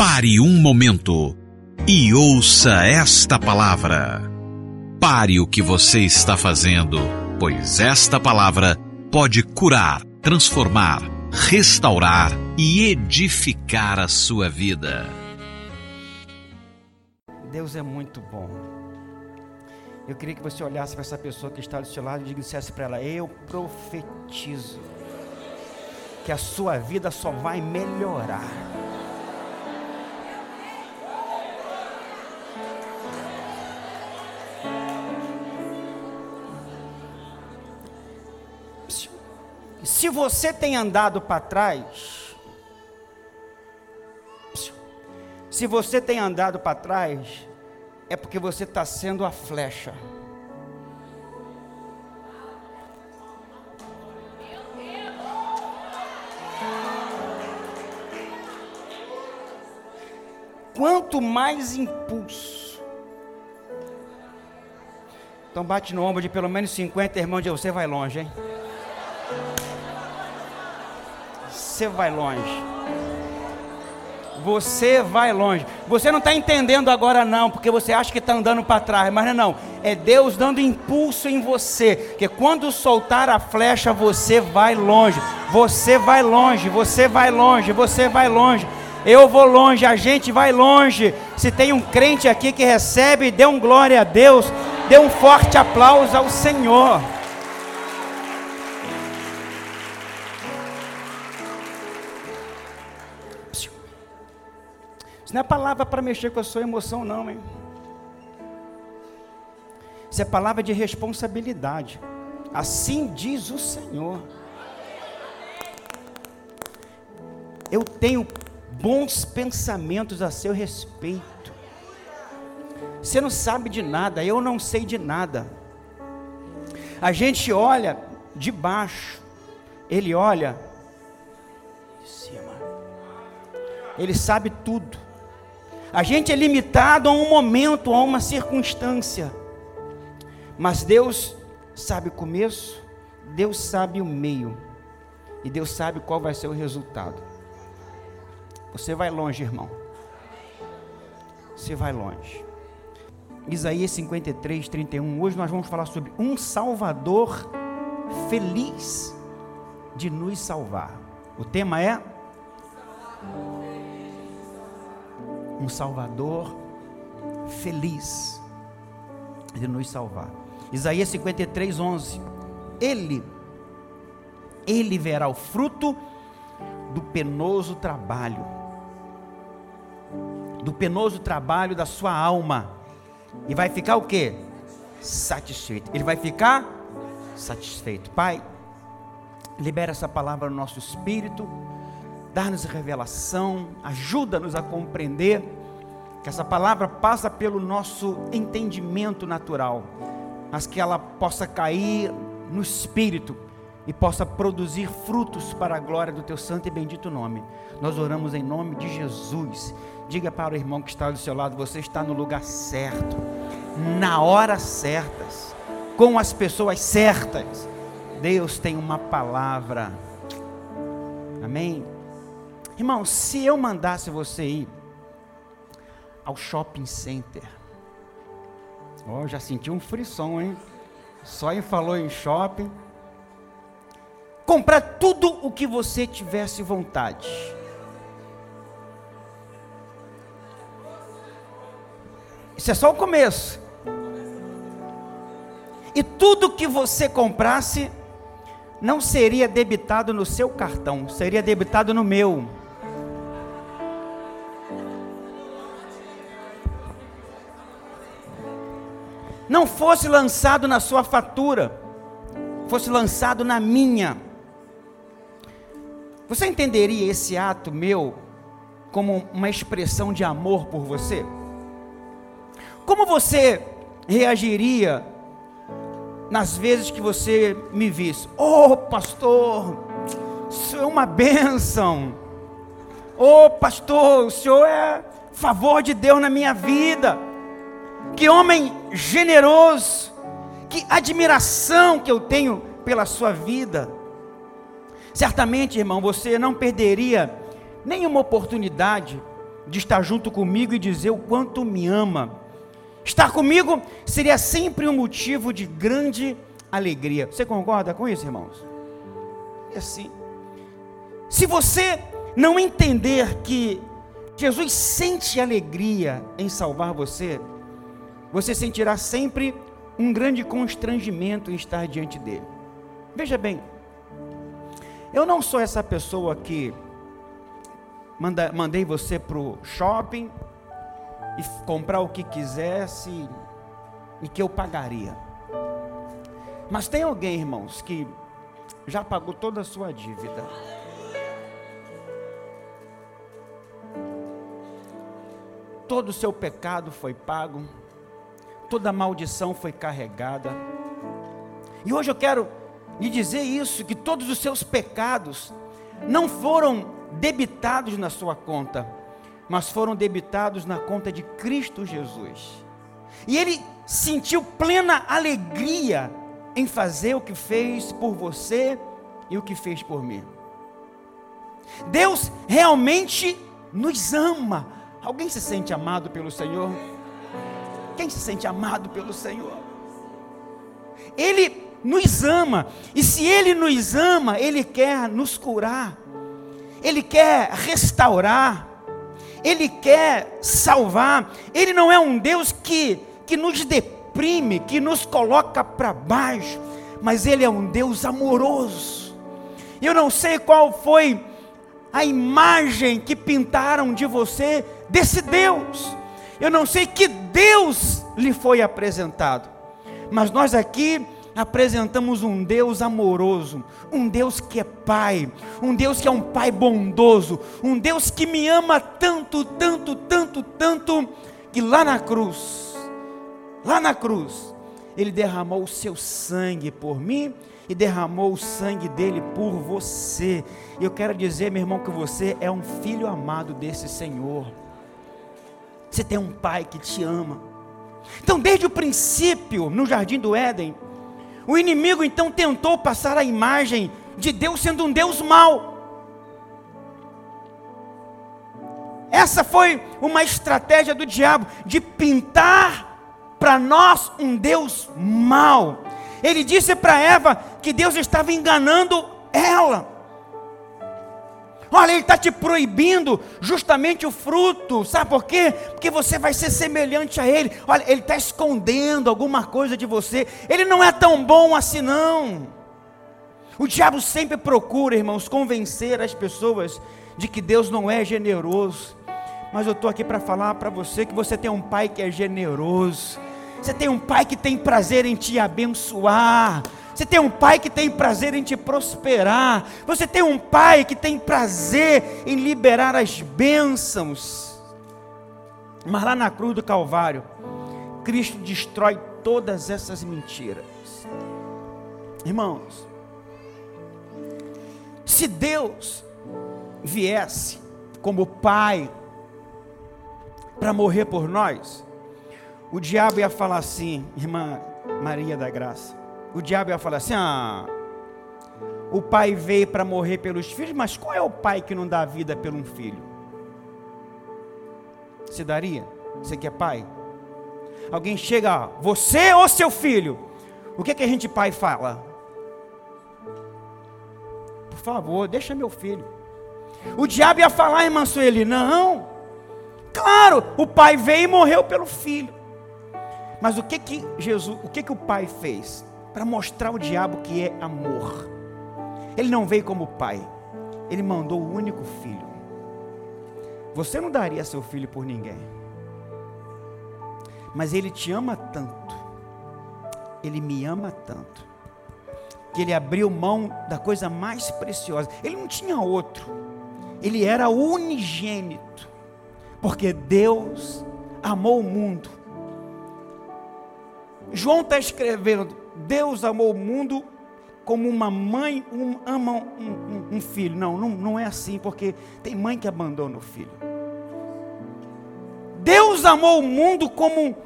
Pare um momento e ouça esta palavra. Pare o que você está fazendo, pois esta palavra pode curar, transformar, restaurar e edificar a sua vida. Deus é muito bom. Eu queria que você olhasse para essa pessoa que está do seu lado e dissesse para ela: Eu profetizo que a sua vida só vai melhorar. Se você tem andado para trás, se você tem andado para trás, é porque você está sendo a flecha. Quanto mais impulso. Então bate no ombro de pelo menos 50 irmãos de você vai longe, hein? Você vai longe. Você vai longe. Você não está entendendo agora, não, porque você acha que está andando para trás, mas não, é não. É Deus dando impulso em você. Que quando soltar a flecha, você vai longe. Você vai longe. Você vai longe. Você vai longe. Eu vou longe. A gente vai longe. Se tem um crente aqui que recebe, dê um glória a Deus. Dê um forte aplauso ao Senhor. Isso não é palavra para mexer com a sua emoção, não, hein? Isso é palavra de responsabilidade. Assim diz o Senhor. Eu tenho bons pensamentos a seu respeito. Você não sabe de nada, eu não sei de nada. A gente olha de baixo, ele olha de cima. Ele sabe tudo. A gente é limitado a um momento, a uma circunstância. Mas Deus sabe o começo, Deus sabe o meio. E Deus sabe qual vai ser o resultado. Você vai longe, irmão. Você vai longe. Isaías 53, 31. Hoje nós vamos falar sobre um Salvador feliz de nos salvar. O tema é um Salvador feliz de nos salvar. Isaías 53, 11. Ele, ele verá o fruto do penoso trabalho, do penoso trabalho da sua alma, e vai ficar o que? Satisfeito. Ele vai ficar satisfeito. Pai, libera essa palavra no nosso espírito dá-nos revelação, ajuda-nos a compreender que essa palavra passa pelo nosso entendimento natural, mas que ela possa cair no espírito e possa produzir frutos para a glória do teu santo e bendito nome. Nós oramos em nome de Jesus. Diga para o irmão que está do seu lado, você está no lugar certo, na hora certa, com as pessoas certas. Deus tem uma palavra. Amém. Irmão, se eu mandasse você ir ao shopping center, ó, oh, já senti um frisson, hein? Só em falou em shopping. Comprar tudo o que você tivesse vontade. Isso é só o começo. E tudo que você comprasse não seria debitado no seu cartão, seria debitado no meu. Não fosse lançado na sua fatura, fosse lançado na minha. Você entenderia esse ato meu como uma expressão de amor por você? Como você reagiria nas vezes que você me visse? Oh, pastor, o senhor é uma bênção. Oh, pastor, o senhor é favor de Deus na minha vida. Que homem generoso, que admiração que eu tenho pela sua vida. Certamente, irmão, você não perderia nenhuma oportunidade de estar junto comigo e dizer o quanto me ama. Estar comigo seria sempre um motivo de grande alegria. Você concorda com isso, irmãos? É assim. Se você não entender que Jesus sente alegria em salvar você, você sentirá sempre um grande constrangimento em estar diante dele. Veja bem, eu não sou essa pessoa que manda, mandei você para o shopping e comprar o que quisesse e que eu pagaria. Mas tem alguém, irmãos, que já pagou toda a sua dívida. Todo o seu pecado foi pago, toda maldição foi carregada. E hoje eu quero lhe dizer isso: que todos os seus pecados não foram debitados na sua conta, mas foram debitados na conta de Cristo Jesus. E ele sentiu plena alegria em fazer o que fez por você e o que fez por mim. Deus realmente nos ama. Alguém se sente amado pelo Senhor? Quem se sente amado pelo Senhor? Ele nos ama, e se Ele nos ama, Ele quer nos curar, Ele quer restaurar, Ele quer salvar. Ele não é um Deus que, que nos deprime, que nos coloca para baixo, mas Ele é um Deus amoroso. Eu não sei qual foi a imagem que pintaram de você desse Deus. Eu não sei que Deus lhe foi apresentado. Mas nós aqui apresentamos um Deus amoroso, um Deus que é Pai, um Deus que é um Pai bondoso, um Deus que me ama tanto, tanto, tanto, tanto, que lá na cruz, lá na cruz, Ele derramou o seu sangue por mim e derramou o sangue dele por você. Eu quero dizer, meu irmão, que você é um filho amado desse Senhor. Você tem um pai que te ama. Então, desde o princípio, no jardim do Éden, o inimigo então tentou passar a imagem de Deus sendo um Deus mau. Essa foi uma estratégia do diabo de pintar para nós um Deus mau. Ele disse para Eva que Deus estava enganando ela. Olha, Ele está te proibindo justamente o fruto, sabe por quê? Porque você vai ser semelhante a Ele. Olha, Ele está escondendo alguma coisa de você. Ele não é tão bom assim, não. O diabo sempre procura, irmãos, convencer as pessoas de que Deus não é generoso. Mas eu estou aqui para falar para você que você tem um pai que é generoso. Você tem um pai que tem prazer em te abençoar. Você tem um pai que tem prazer em te prosperar. Você tem um pai que tem prazer em liberar as bênçãos. Mas lá na cruz do Calvário, Cristo destrói todas essas mentiras. Irmãos, se Deus viesse como Pai para morrer por nós, o diabo ia falar assim, irmã Maria da Graça, o diabo ia falar assim: ah, o pai veio para morrer pelos filhos, mas qual é o pai que não dá vida por um filho? Você daria? Você que é pai? Alguém chega, você ou seu filho? O que, que a gente pai fala? Por favor, deixa meu filho. O diabo ia falar, irmã Sueli, não. Claro, o pai veio e morreu pelo filho. Mas o que que Jesus, o que que o pai fez? Para mostrar ao diabo que é amor. Ele não veio como pai, ele mandou o único filho. Você não daria seu filho por ninguém, mas ele te ama tanto, ele me ama tanto, que ele abriu mão da coisa mais preciosa. Ele não tinha outro, ele era unigênito, porque Deus amou o mundo. João está escrevendo Deus amou o mundo como uma mãe um, ama um, um, um filho. Não, não, não é assim, porque tem mãe que abandona o filho. Deus amou o mundo como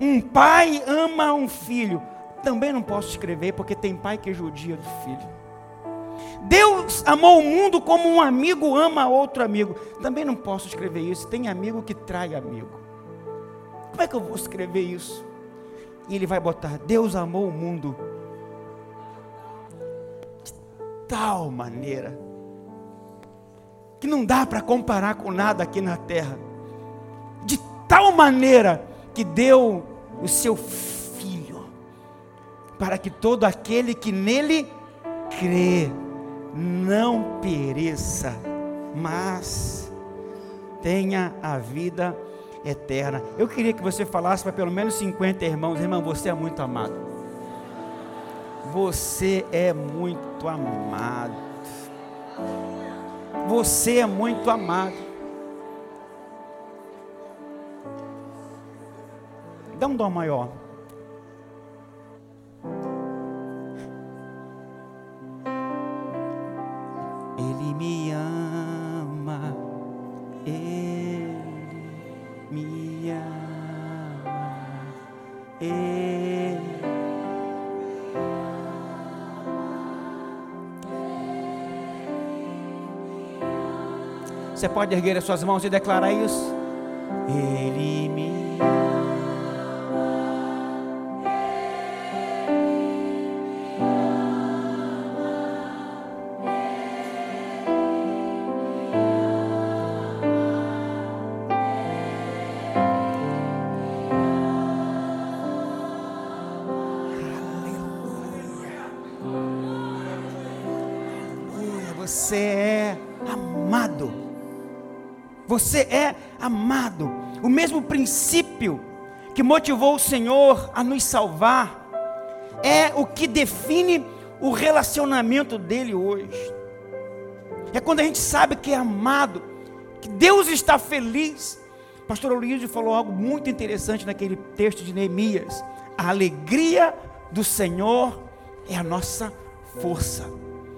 um pai ama um filho. Também não posso escrever, porque tem pai que judia do filho. Deus amou o mundo como um amigo ama outro amigo. Também não posso escrever isso. Tem amigo que trai amigo. Como é que eu vou escrever isso? E ele vai botar: Deus amou o mundo de tal maneira que não dá para comparar com nada aqui na terra. De tal maneira que deu o seu filho para que todo aquele que nele crê não pereça, mas tenha a vida. Eu queria que você falasse para pelo menos 50 irmãos, irmão, você é muito amado. Você é muito amado. Você é muito amado. Dá um dó maior. Ele me Você pode erguer as suas mãos e declarar isso? Ele me Você é amado. O mesmo princípio que motivou o Senhor a nos salvar é o que define o relacionamento dele hoje. É quando a gente sabe que é amado, que Deus está feliz. Pastor Luiz falou algo muito interessante naquele texto de Neemias. A alegria do Senhor é a nossa força.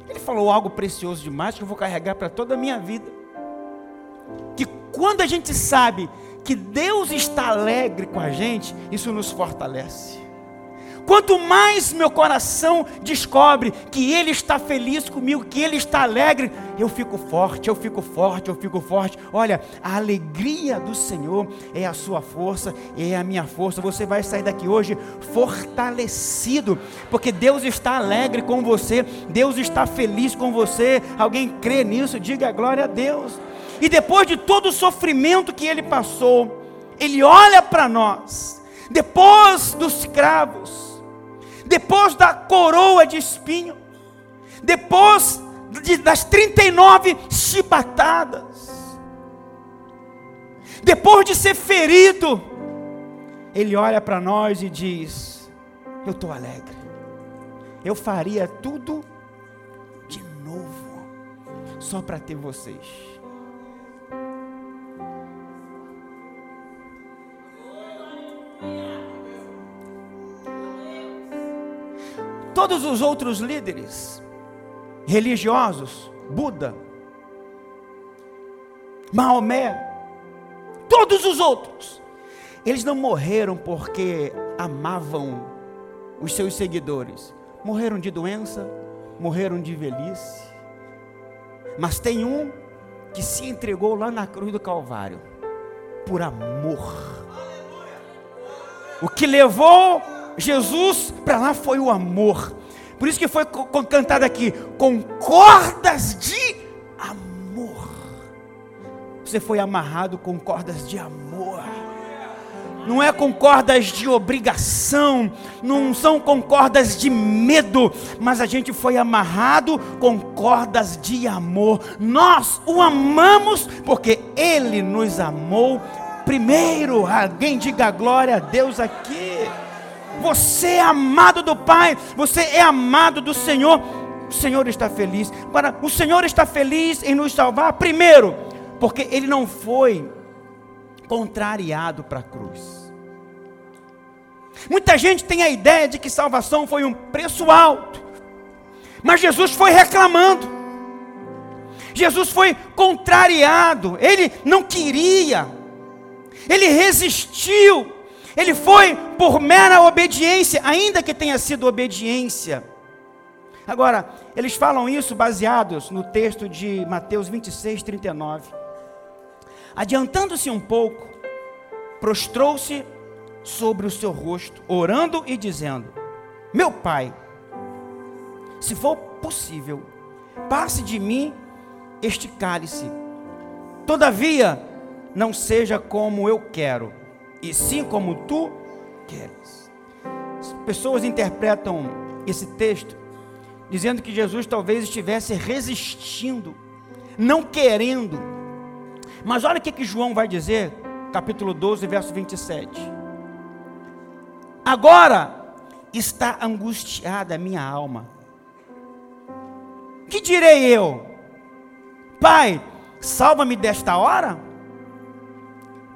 Ele falou algo precioso demais que eu vou carregar para toda a minha vida. Quando a gente sabe que Deus está alegre com a gente, isso nos fortalece. Quanto mais meu coração descobre que Ele está feliz comigo, que Ele está alegre, eu fico forte, eu fico forte, eu fico forte. Olha, a alegria do Senhor é a sua força, é a minha força. Você vai sair daqui hoje fortalecido, porque Deus está alegre com você, Deus está feliz com você. Alguém crê nisso? Diga glória a Deus. E depois de todo o sofrimento que Ele passou, Ele olha para nós, depois dos cravos depois da coroa de espinho, depois de, das 39 chibatadas, depois de ser ferido, ele olha para nós e diz: Eu estou alegre, eu faria tudo de novo, só para ter vocês. Todos os outros líderes religiosos, Buda, Maomé, todos os outros, eles não morreram porque amavam os seus seguidores. Morreram de doença, morreram de velhice. Mas tem um que se entregou lá na cruz do Calvário por amor. O que levou Jesus para lá foi o amor. Por isso que foi cantado aqui com cordas de amor. Você foi amarrado com cordas de amor. Não é com cordas de obrigação, não são com cordas de medo, mas a gente foi amarrado com cordas de amor. Nós o amamos porque ele nos amou primeiro. Alguém diga glória a Deus aqui. Você é amado do Pai, você é amado do Senhor. O Senhor está feliz. Agora, o Senhor está feliz em nos salvar, primeiro, porque Ele não foi contrariado para a cruz. Muita gente tem a ideia de que salvação foi um preço alto, mas Jesus foi reclamando, Jesus foi contrariado, ele não queria, ele resistiu, ele foi por mera obediência, ainda que tenha sido obediência. Agora, eles falam isso baseados no texto de Mateus 26, 39. Adiantando-se um pouco, prostrou-se sobre o seu rosto, orando e dizendo: Meu pai, se for possível, passe de mim este cálice. Todavia, não seja como eu quero, e sim como tu queres. As pessoas interpretam esse texto dizendo que Jesus talvez estivesse resistindo, não querendo. Mas olha o que, que João vai dizer, capítulo 12, verso 27. Agora está angustiada a minha alma. Que direi eu? Pai, salva-me desta hora?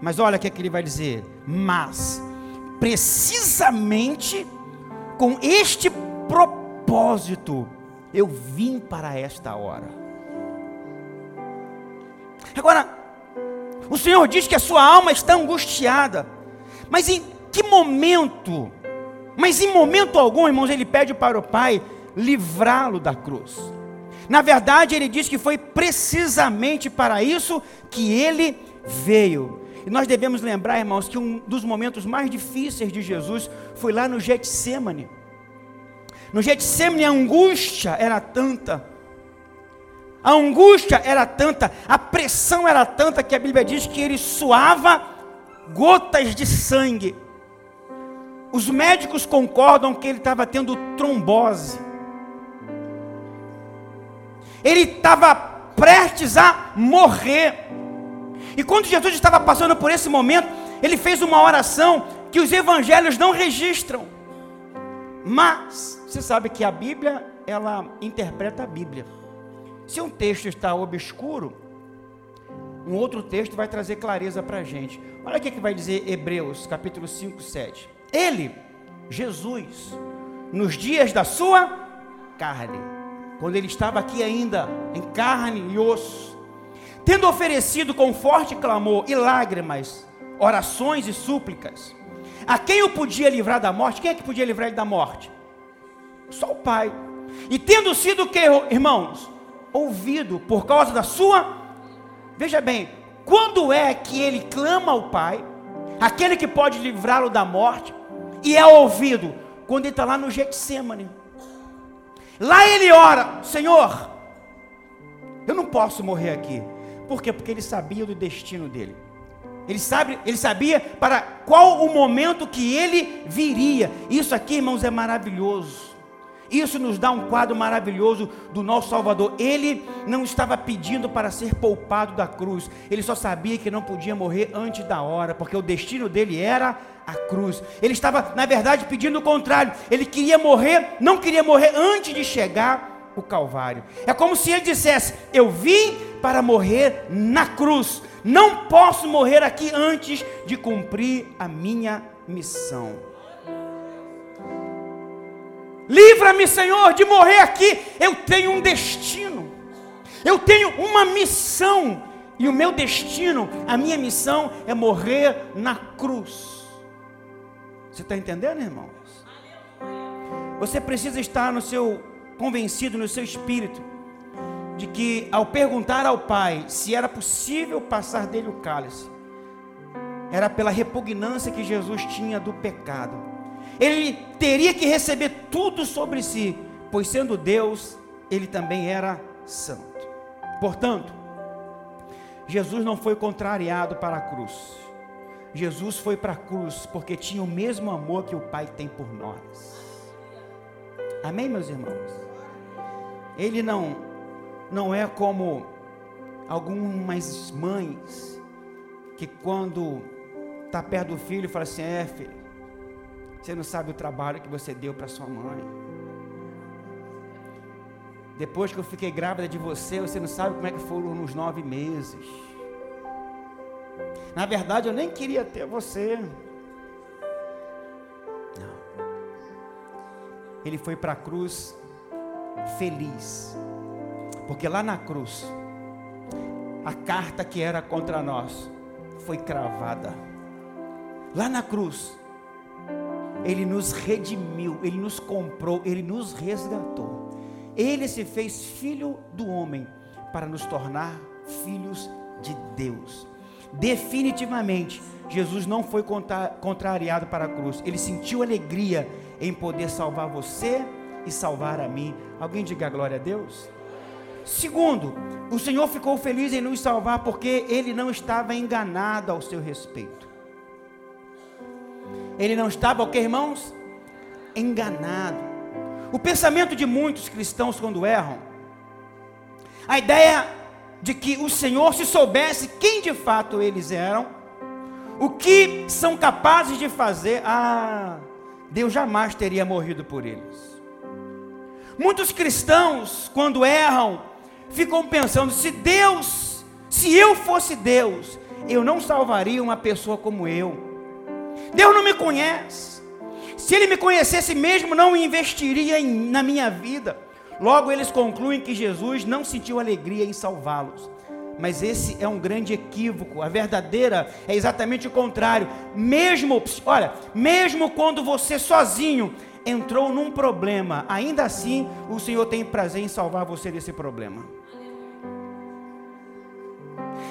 Mas olha o que, é que ele vai dizer. Mas, precisamente com este propósito, eu vim para esta hora. Agora, o Senhor diz que a sua alma está angustiada, mas em que momento? Mas em momento algum, irmãos, ele pede para o Pai livrá-lo da cruz. Na verdade, ele diz que foi precisamente para isso que ele veio. E nós devemos lembrar, irmãos, que um dos momentos mais difíceis de Jesus foi lá no Getsemane. No Getsemane a angústia era tanta, a angústia era tanta, a pressão era tanta que a Bíblia diz que ele suava gotas de sangue. Os médicos concordam que ele estava tendo trombose. Ele estava prestes a morrer. E quando Jesus estava passando por esse momento, ele fez uma oração que os evangelhos não registram. Mas você sabe que a Bíblia, ela interpreta a Bíblia. Se um texto está obscuro, um outro texto vai trazer clareza para a gente. Olha o que, que vai dizer Hebreus, capítulo 5, 7. Ele, Jesus, nos dias da sua carne, quando ele estava aqui ainda, em carne e osso, tendo oferecido com forte clamor e lágrimas, orações e súplicas, a quem o podia livrar da morte? Quem é que podia livrar ele da morte? Só o Pai. E tendo sido que, irmãos, ouvido por causa da sua, veja bem, quando é que ele clama ao Pai, aquele que pode livrá-lo da morte, e é ouvido? Quando ele está lá no Getsemane. Lá ele ora, Senhor, eu não posso morrer aqui. Por quê? Porque ele sabia do destino dele. Ele, sabe, ele sabia para qual o momento que ele viria. Isso aqui, irmãos, é maravilhoso. Isso nos dá um quadro maravilhoso do nosso Salvador. Ele não estava pedindo para ser poupado da cruz. Ele só sabia que não podia morrer antes da hora, porque o destino dele era a cruz. Ele estava, na verdade, pedindo o contrário. Ele queria morrer, não queria morrer antes de chegar o Calvário. É como se ele dissesse: Eu vim para morrer na cruz. Não posso morrer aqui antes de cumprir a minha missão. Livra-me, Senhor, de morrer aqui. Eu tenho um destino. Eu tenho uma missão. E o meu destino, a minha missão é morrer na cruz. Você está entendendo, irmãos? Você precisa estar no seu convencido no seu espírito de que, ao perguntar ao Pai se era possível passar dele o cálice, era pela repugnância que Jesus tinha do pecado. Ele teria que receber tudo sobre si, pois sendo Deus, ele também era santo. Portanto, Jesus não foi contrariado para a cruz. Jesus foi para a cruz porque tinha o mesmo amor que o Pai tem por nós. Amém, meus irmãos? Ele não não é como algumas mães que quando está perto do filho fala assim: "É, filho, você não sabe o trabalho que você deu para sua mãe. Depois que eu fiquei grávida de você, você não sabe como é que foram nos nove meses. Na verdade, eu nem queria ter você. Não. Ele foi para a cruz feliz. Porque lá na cruz, a carta que era contra nós foi cravada. Lá na cruz, Ele nos redimiu, Ele nos comprou, Ele nos resgatou. Ele se fez filho do homem para nos tornar filhos de Deus. Definitivamente, Jesus não foi contrariado para a cruz. Ele sentiu alegria em poder salvar você e salvar a mim. Alguém diga glória a Deus? Segundo, o Senhor ficou feliz em nos salvar porque ele não estava enganado ao seu respeito. Ele não estava, o que irmãos? Enganado. O pensamento de muitos cristãos quando erram, a ideia de que o Senhor, se soubesse quem de fato eles eram, o que são capazes de fazer, ah, Deus jamais teria morrido por eles. Muitos cristãos, quando erram, ficam pensando: se Deus, se eu fosse Deus, eu não salvaria uma pessoa como eu. Deus não me conhece. Se Ele me conhecesse mesmo, não investiria em, na minha vida. Logo, eles concluem que Jesus não sentiu alegria em salvá-los. Mas esse é um grande equívoco. A verdadeira é exatamente o contrário. Mesmo, olha, mesmo quando você sozinho entrou num problema, ainda assim o Senhor tem prazer em salvar você desse problema.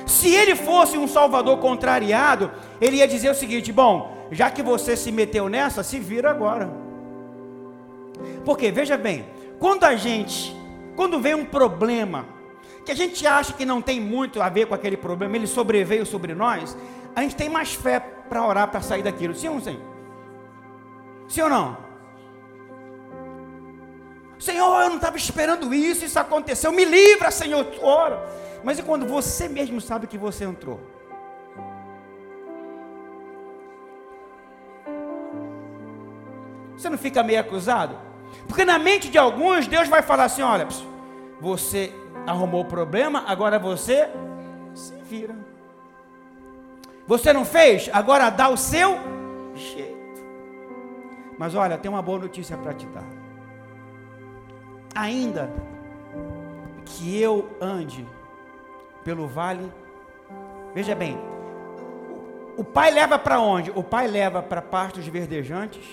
Se ele fosse um salvador contrariado, ele ia dizer o seguinte: bom, já que você se meteu nessa, se vira agora. Porque, veja bem, quando a gente, quando vem um problema, que a gente acha que não tem muito a ver com aquele problema, ele sobreveio sobre nós, a gente tem mais fé para orar para sair daquilo. Sim ou sim? Sim ou não? Senhor, eu não estava esperando isso, isso aconteceu, me livra, Senhor, ora. Mas e quando você mesmo sabe que você entrou? Você não fica meio acusado? Porque na mente de alguns, Deus vai falar assim: olha, você arrumou o problema, agora você se vira. Você não fez, agora dá o seu jeito. Mas olha, tem uma boa notícia para te dar. Ainda que eu ande pelo vale. Veja bem, o pai leva para onde? O pai leva para pastos verdejantes,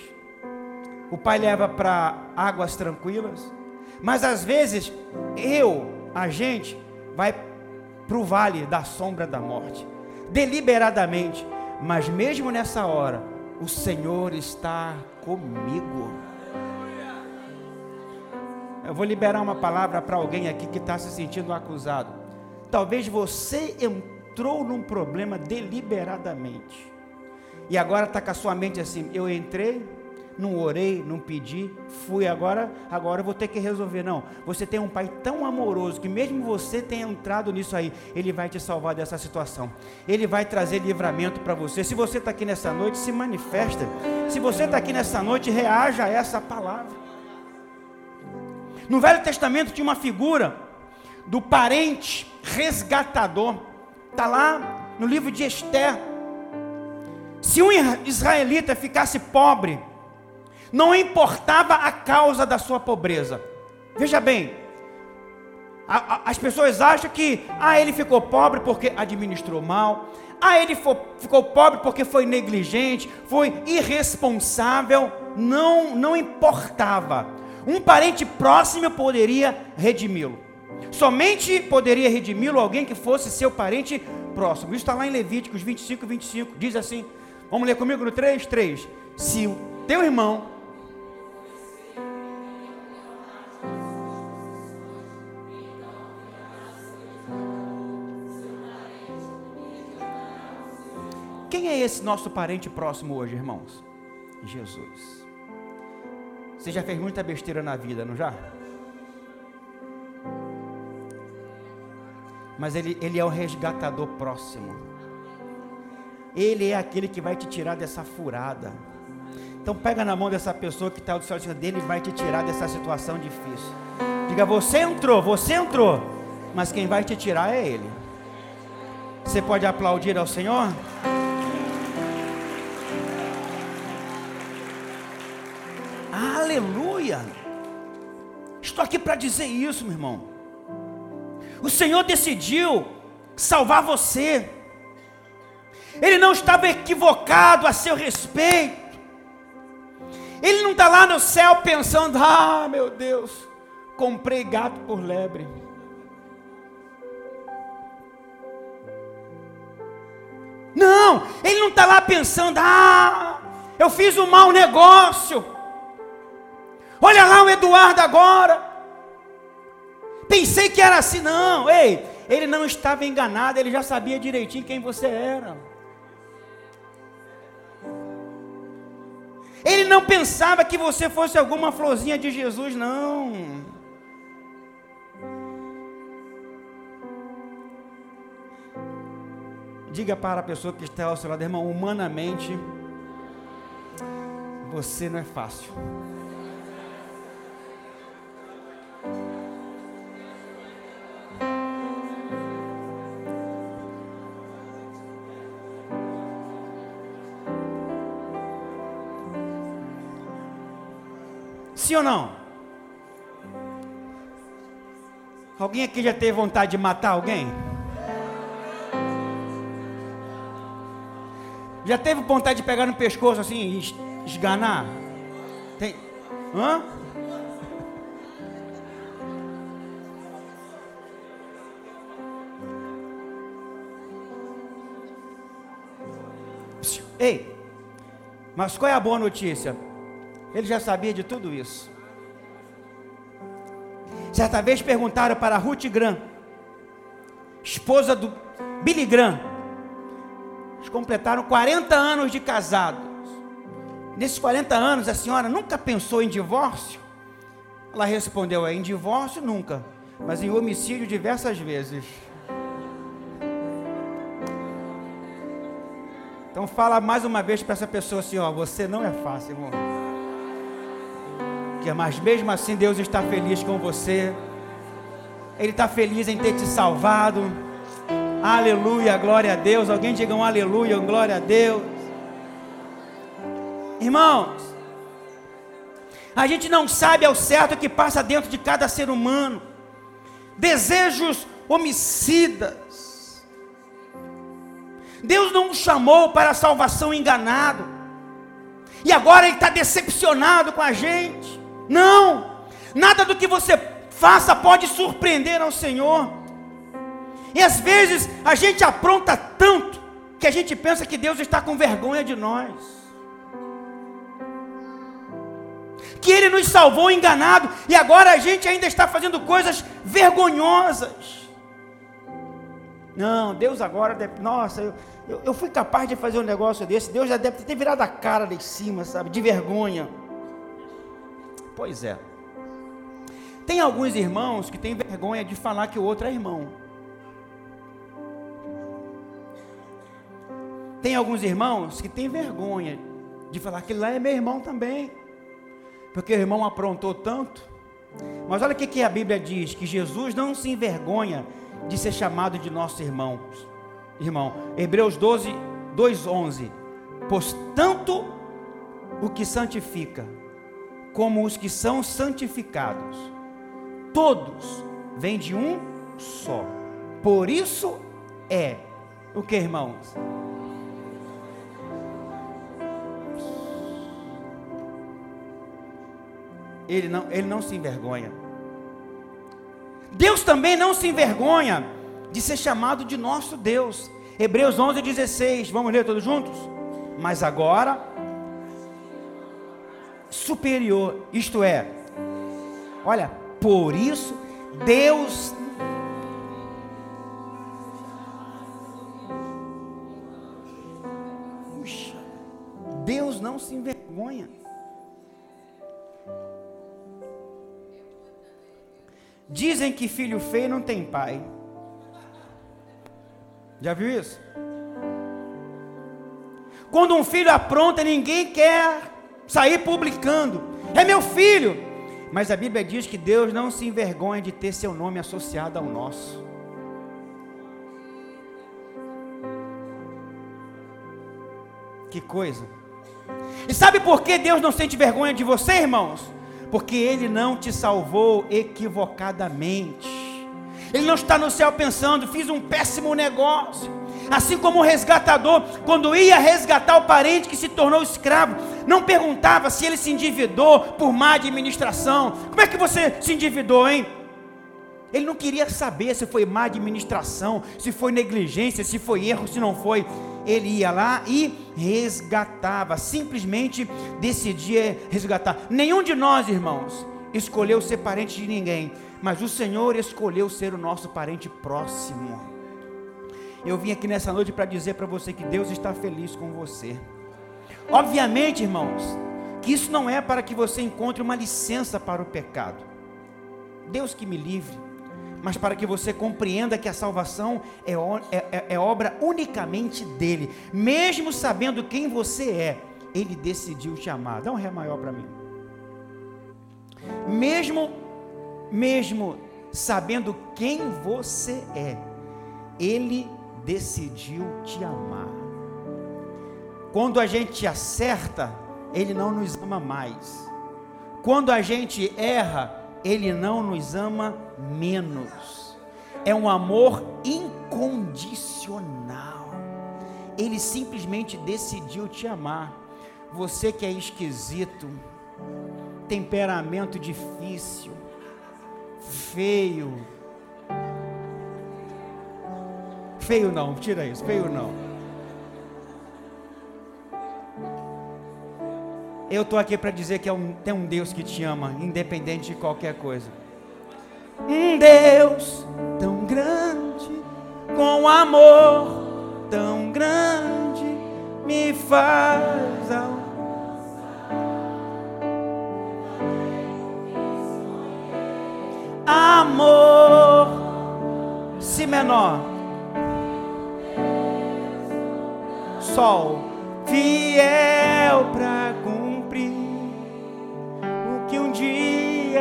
o pai leva para águas tranquilas, mas às vezes eu, a gente, vai para o vale da sombra da morte, deliberadamente, mas mesmo nessa hora, o Senhor está comigo. Eu vou liberar uma palavra para alguém aqui que está se sentindo acusado. Talvez você entrou num problema deliberadamente. E agora está com a sua mente assim: eu entrei, não orei, não pedi, fui agora, agora eu vou ter que resolver. Não, você tem um pai tão amoroso que mesmo você tenha entrado nisso aí, ele vai te salvar dessa situação. Ele vai trazer livramento para você. Se você está aqui nessa noite, se manifesta. Se você está aqui nessa noite, reaja a essa palavra. No Velho Testamento tinha uma figura do parente resgatador. Está lá no livro de Esther. Se um israelita ficasse pobre, não importava a causa da sua pobreza. Veja bem, a, a, as pessoas acham que ah, ele ficou pobre porque administrou mal, ah, ele ficou pobre porque foi negligente, foi irresponsável. Não, não importava. Um parente próximo poderia redimi-lo. Somente poderia redimi-lo alguém que fosse seu parente próximo. Isso está lá em Levíticos 25, 25. Diz assim: Vamos ler comigo no 3, 3. Se o teu irmão Quem é esse nosso parente próximo hoje, irmãos? Jesus. Você já fez muita besteira na vida, não já? mas ele, ele é o resgatador próximo. Ele é aquele que vai te tirar dessa furada. Então pega na mão dessa pessoa que está do seu lado dele e vai te tirar dessa situação difícil. Diga, você entrou, você entrou, mas quem vai te tirar é ele. Você pode aplaudir ao Senhor? Aqui para dizer isso, meu irmão. O Senhor decidiu salvar você. Ele não estava equivocado a seu respeito. Ele não está lá no céu pensando: ah, meu Deus, comprei gato por lebre. Não, ele não está lá pensando, ah, eu fiz um mau negócio. Olha lá o Eduardo agora. Pensei que era assim, não. Ei, ele não estava enganado, ele já sabia direitinho quem você era. Ele não pensava que você fosse alguma florzinha de Jesus, não. Diga para a pessoa que está ao seu lado, irmão, humanamente, você não é fácil. Sim ou não? Alguém aqui já teve vontade de matar alguém? Já teve vontade de pegar no pescoço assim e esganar? Tem? Hã? Ei, mas qual é a boa notícia? Ele já sabia de tudo isso. Certa vez perguntaram para Ruth Grant, esposa do Billy Grant. Eles completaram 40 anos de casados. Nesses 40 anos, a senhora nunca pensou em divórcio? Ela respondeu: é, em divórcio nunca, mas em homicídio diversas vezes. Então fala mais uma vez para essa pessoa assim, ó, você não é fácil, irmão mas mesmo assim Deus está feliz com você. Ele está feliz em ter te salvado. Aleluia, glória a Deus. Alguém diga um aleluia, um glória a Deus. Irmãos, a gente não sabe ao certo o que passa dentro de cada ser humano. Desejos homicidas. Deus não nos chamou para a salvação enganado. E agora Ele está decepcionado com a gente. Não, nada do que você faça pode surpreender ao Senhor. E às vezes a gente apronta tanto que a gente pensa que Deus está com vergonha de nós. Que Ele nos salvou enganado e agora a gente ainda está fazendo coisas vergonhosas. Não, Deus agora deve. Nossa, eu, eu, eu fui capaz de fazer um negócio desse. Deus já deve ter virado a cara lá em cima, sabe? De vergonha. Pois é. Tem alguns irmãos que têm vergonha de falar que o outro é irmão. Tem alguns irmãos que têm vergonha de falar que lá é meu irmão também. Porque o irmão aprontou tanto. Mas olha o que, a Bíblia diz: que Jesus não se envergonha de ser chamado de nossos irmãos. Irmão, Hebreus 12, 2,11. Pois tanto o que santifica como os que são santificados. Todos vêm de um só. Por isso é o que, irmãos? Ele não, ele não se envergonha. Deus também não se envergonha de ser chamado de nosso Deus. Hebreus 11, 16. Vamos ler todos juntos? Mas agora superior, isto é, olha, por isso Deus Puxa, Deus não se envergonha. Dizem que filho feio não tem pai. Já viu isso? Quando um filho apronta, ninguém quer sair publicando. É meu filho. Mas a Bíblia diz que Deus não se envergonha de ter seu nome associado ao nosso. Que coisa. E sabe por que Deus não sente vergonha de você, irmãos? Porque Ele não te salvou equivocadamente. Ele não está no céu pensando, fiz um péssimo negócio. Assim como o resgatador, quando ia resgatar o parente que se tornou escravo, não perguntava se ele se endividou por má administração. Como é que você se endividou, hein? Ele não queria saber se foi má administração, se foi negligência, se foi erro, se não foi. Ele ia lá e resgatava, simplesmente decidia resgatar. Nenhum de nós, irmãos, escolheu ser parente de ninguém, mas o Senhor escolheu ser o nosso parente próximo. Eu vim aqui nessa noite para dizer para você que Deus está feliz com você. Obviamente, irmãos, que isso não é para que você encontre uma licença para o pecado. Deus que me livre mas para que você compreenda que a salvação é, é, é, é obra unicamente dele, mesmo sabendo quem você é, ele decidiu te amar. Dá um ré maior para mim. Mesmo, mesmo sabendo quem você é, ele decidiu te amar. Quando a gente acerta, ele não nos ama mais. Quando a gente erra, ele não nos ama menos. É um amor incondicional. Ele simplesmente decidiu te amar. Você que é esquisito, temperamento difícil, feio. Feio não, tira isso, feio não. Eu estou aqui para dizer que é um, tem um Deus que te ama, independente de qualquer coisa. Um Deus tão grande, com amor tão grande, me faz amor, si menor, sol, fiel para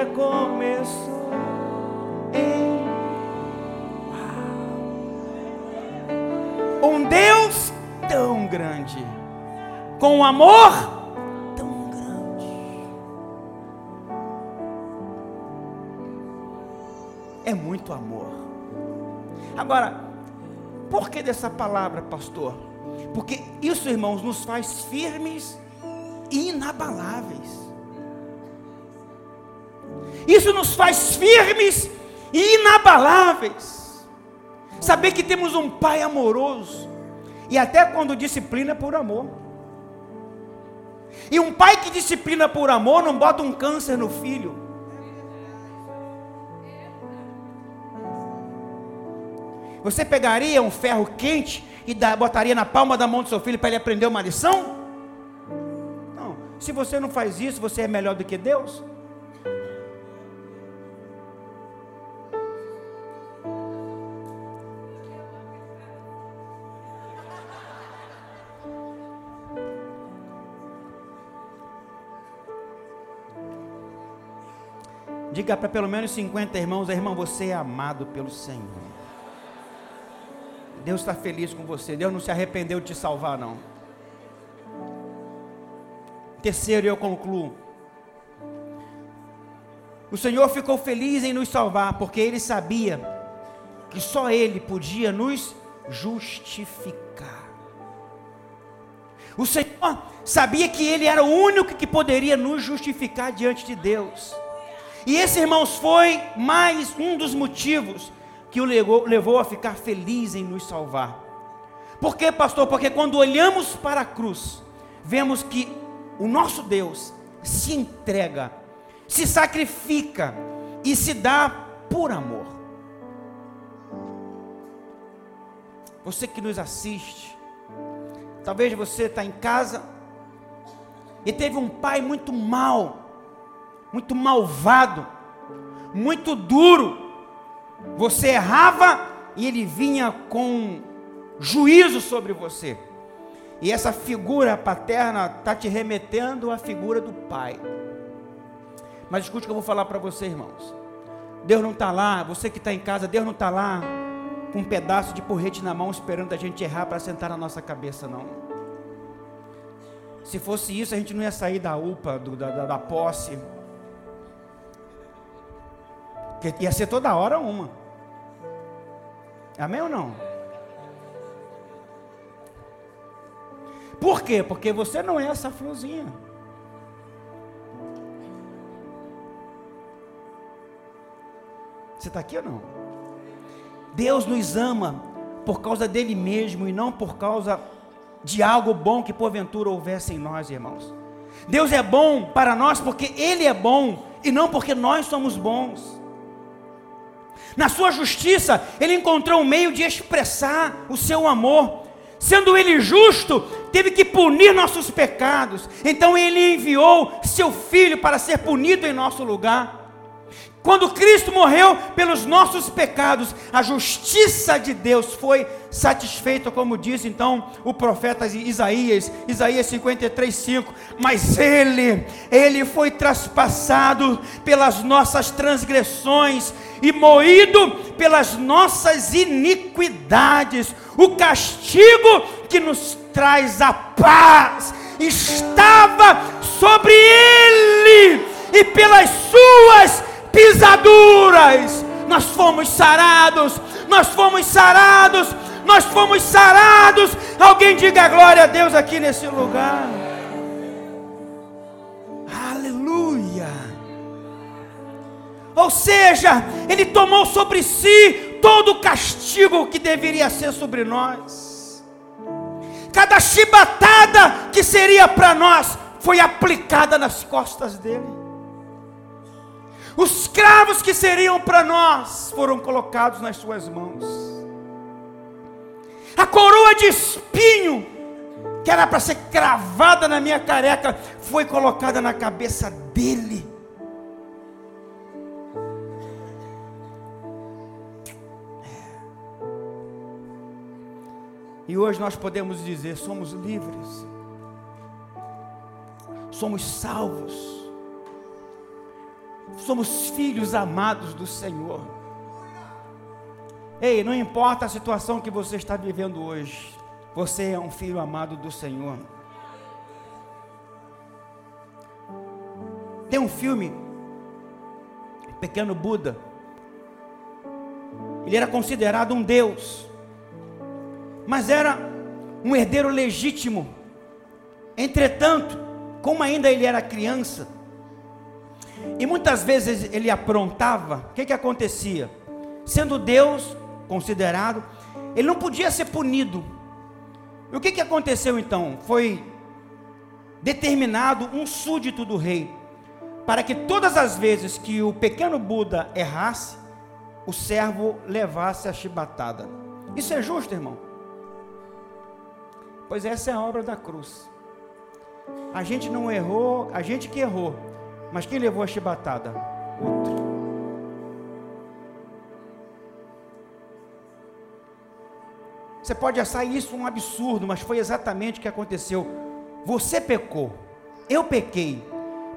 começou em um Deus tão grande, com um amor tão grande. É muito amor. Agora, por que dessa palavra, pastor? Porque isso, irmãos, nos faz firmes e inabaláveis. Isso nos faz firmes e inabaláveis. Saber que temos um Pai amoroso. E até quando disciplina por amor. E um pai que disciplina por amor não bota um câncer no filho. Você pegaria um ferro quente e botaria na palma da mão do seu filho para ele aprender uma lição? Não. Se você não faz isso, você é melhor do que Deus? Diga para pelo menos 50 irmãos, irmão, você é amado pelo Senhor. Deus está feliz com você. Deus não se arrependeu de te salvar, não. Terceiro, eu concluo. O Senhor ficou feliz em nos salvar, porque Ele sabia que só Ele podia nos justificar. O Senhor sabia que Ele era o único que poderia nos justificar diante de Deus. E esse, irmãos, foi mais um dos motivos que o levou, levou a ficar feliz em nos salvar. Por quê, pastor? Porque quando olhamos para a cruz, vemos que o nosso Deus se entrega, se sacrifica e se dá por amor. Você que nos assiste, talvez você está em casa e teve um pai muito mal, muito malvado, muito duro. Você errava e ele vinha com juízo sobre você. E essa figura paterna está te remetendo à figura do pai. Mas escute o que eu vou falar para você, irmãos. Deus não está lá, você que está em casa, Deus não está lá com um pedaço de porrete na mão esperando a gente errar para sentar na nossa cabeça, não. Se fosse isso, a gente não ia sair da UPA, do, da, da, da posse, porque ia ser toda hora uma. Amém ou não? Por quê? Porque você não é essa florzinha. Você está aqui ou não? Deus nos ama por causa dele mesmo e não por causa de algo bom que porventura houvesse em nós, irmãos. Deus é bom para nós porque Ele é bom e não porque nós somos bons. Na sua justiça, Ele encontrou um meio de expressar o seu amor. Sendo Ele justo, teve que punir nossos pecados. Então Ele enviou seu Filho para ser punido em nosso lugar. Quando Cristo morreu pelos nossos pecados, a justiça de Deus foi satisfeita, como diz então o profeta Isaías, Isaías 53, 5. Mas Ele, Ele foi traspassado pelas nossas transgressões e moído pelas nossas iniquidades. O castigo que nos traz a paz estava sobre Ele, e pelas Suas nós fomos sarados, nós fomos sarados, nós fomos sarados. Alguém diga glória a Deus aqui nesse lugar. Aleluia. Ou seja, Ele tomou sobre si todo o castigo que deveria ser sobre nós. Cada chibatada que seria para nós foi aplicada nas costas dele. Os cravos que seriam para nós foram colocados nas suas mãos. A coroa de espinho, que era para ser cravada na minha careca, foi colocada na cabeça dele. É. E hoje nós podemos dizer: somos livres, somos salvos somos filhos amados do Senhor. Ei, não importa a situação que você está vivendo hoje, você é um filho amado do Senhor. Tem um filme, Pequeno Buda. Ele era considerado um Deus, mas era um herdeiro legítimo. Entretanto, como ainda ele era criança, e muitas vezes ele aprontava, o que, que acontecia? Sendo Deus considerado, ele não podia ser punido. E o que, que aconteceu então? Foi determinado um súdito do rei, para que todas as vezes que o pequeno Buda errasse, o servo levasse a chibatada. Isso é justo, irmão? Pois essa é a obra da cruz. A gente não errou, a gente que errou, mas quem levou a chibatada? Outro. Você pode achar isso um absurdo, mas foi exatamente o que aconteceu. Você pecou, eu pequei,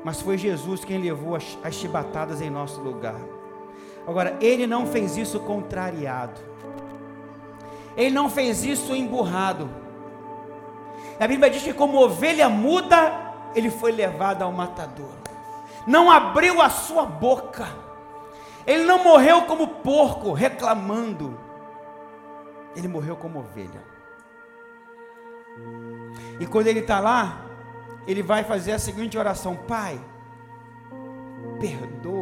mas foi Jesus quem levou as, as chibatadas em nosso lugar. Agora, ele não fez isso contrariado, ele não fez isso emburrado. A Bíblia diz que, como ovelha muda, ele foi levado ao matador não abriu a sua boca, ele não morreu como porco reclamando, ele morreu como ovelha. E quando ele está lá, ele vai fazer a seguinte oração: Pai, perdoa.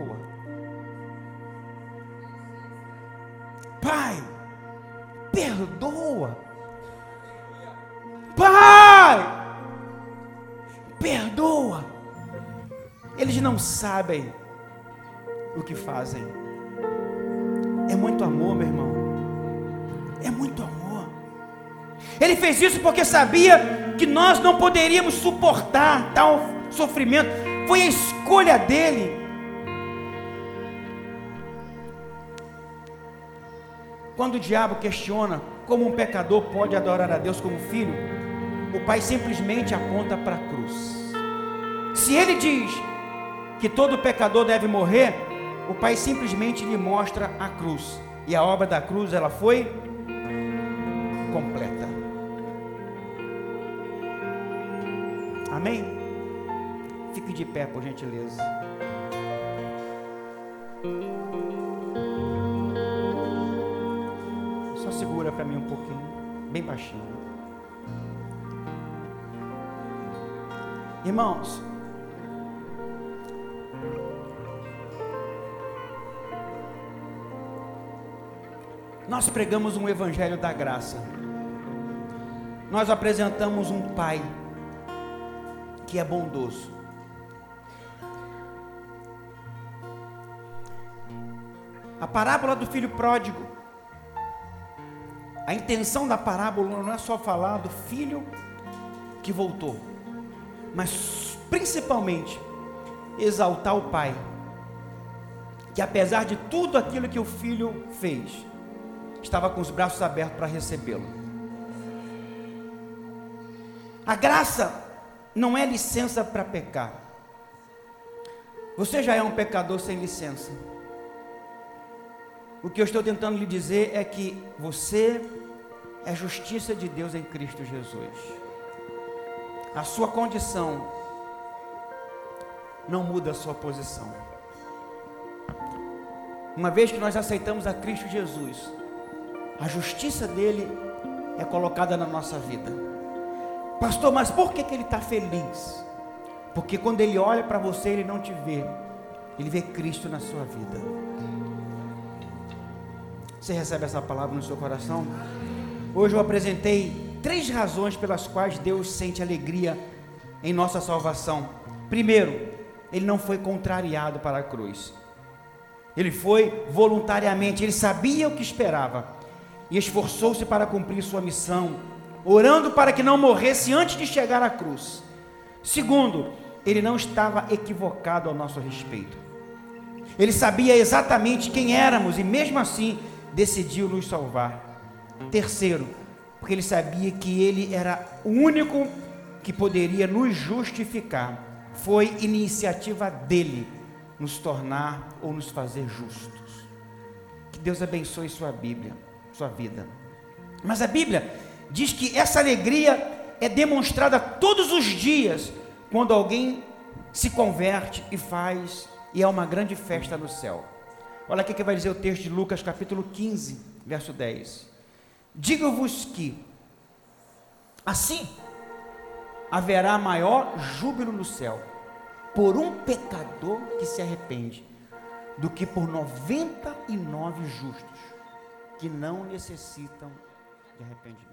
Não sabem o que fazem. É muito amor, meu irmão. É muito amor. Ele fez isso porque sabia que nós não poderíamos suportar tal sofrimento. Foi a escolha dele. Quando o diabo questiona como um pecador pode adorar a Deus como filho, o pai simplesmente aponta para a cruz. Se ele diz que todo pecador deve morrer, o Pai simplesmente lhe mostra a cruz. E a obra da cruz ela foi completa. Amém? Fique de pé, por gentileza. Só segura para mim um pouquinho, bem baixinho. Irmãos, nós pregamos um evangelho da graça. Nós apresentamos um pai que é bondoso. A parábola do filho pródigo. A intenção da parábola não é só falar do filho que voltou, mas principalmente exaltar o pai, que apesar de tudo aquilo que o filho fez, estava com os braços abertos para recebê-lo. A graça não é licença para pecar. Você já é um pecador sem licença. O que eu estou tentando lhe dizer é que você é justiça de Deus em Cristo Jesus. A sua condição não muda a sua posição. Uma vez que nós aceitamos a Cristo Jesus, a justiça dele é colocada na nossa vida. Pastor, mas por que, que ele está feliz? Porque quando ele olha para você, ele não te vê, ele vê Cristo na sua vida. Você recebe essa palavra no seu coração? Hoje eu apresentei três razões pelas quais Deus sente alegria em nossa salvação. Primeiro, ele não foi contrariado para a cruz. Ele foi voluntariamente, ele sabia o que esperava e esforçou-se para cumprir sua missão, orando para que não morresse antes de chegar à cruz. Segundo, ele não estava equivocado ao nosso respeito. Ele sabia exatamente quem éramos e mesmo assim decidiu nos salvar. Terceiro, porque ele sabia que ele era o único que poderia nos justificar. Foi iniciativa dele nos tornar ou nos fazer justos. Que Deus abençoe sua Bíblia sua vida. Mas a Bíblia diz que essa alegria é demonstrada todos os dias quando alguém se converte e faz, e é uma grande festa no céu. Olha aqui que vai dizer o texto de Lucas, capítulo 15, verso 10. Digo-vos que, assim, haverá maior júbilo no céu por um pecador que se arrepende do que por 99 justos que não necessitam de arrependimento.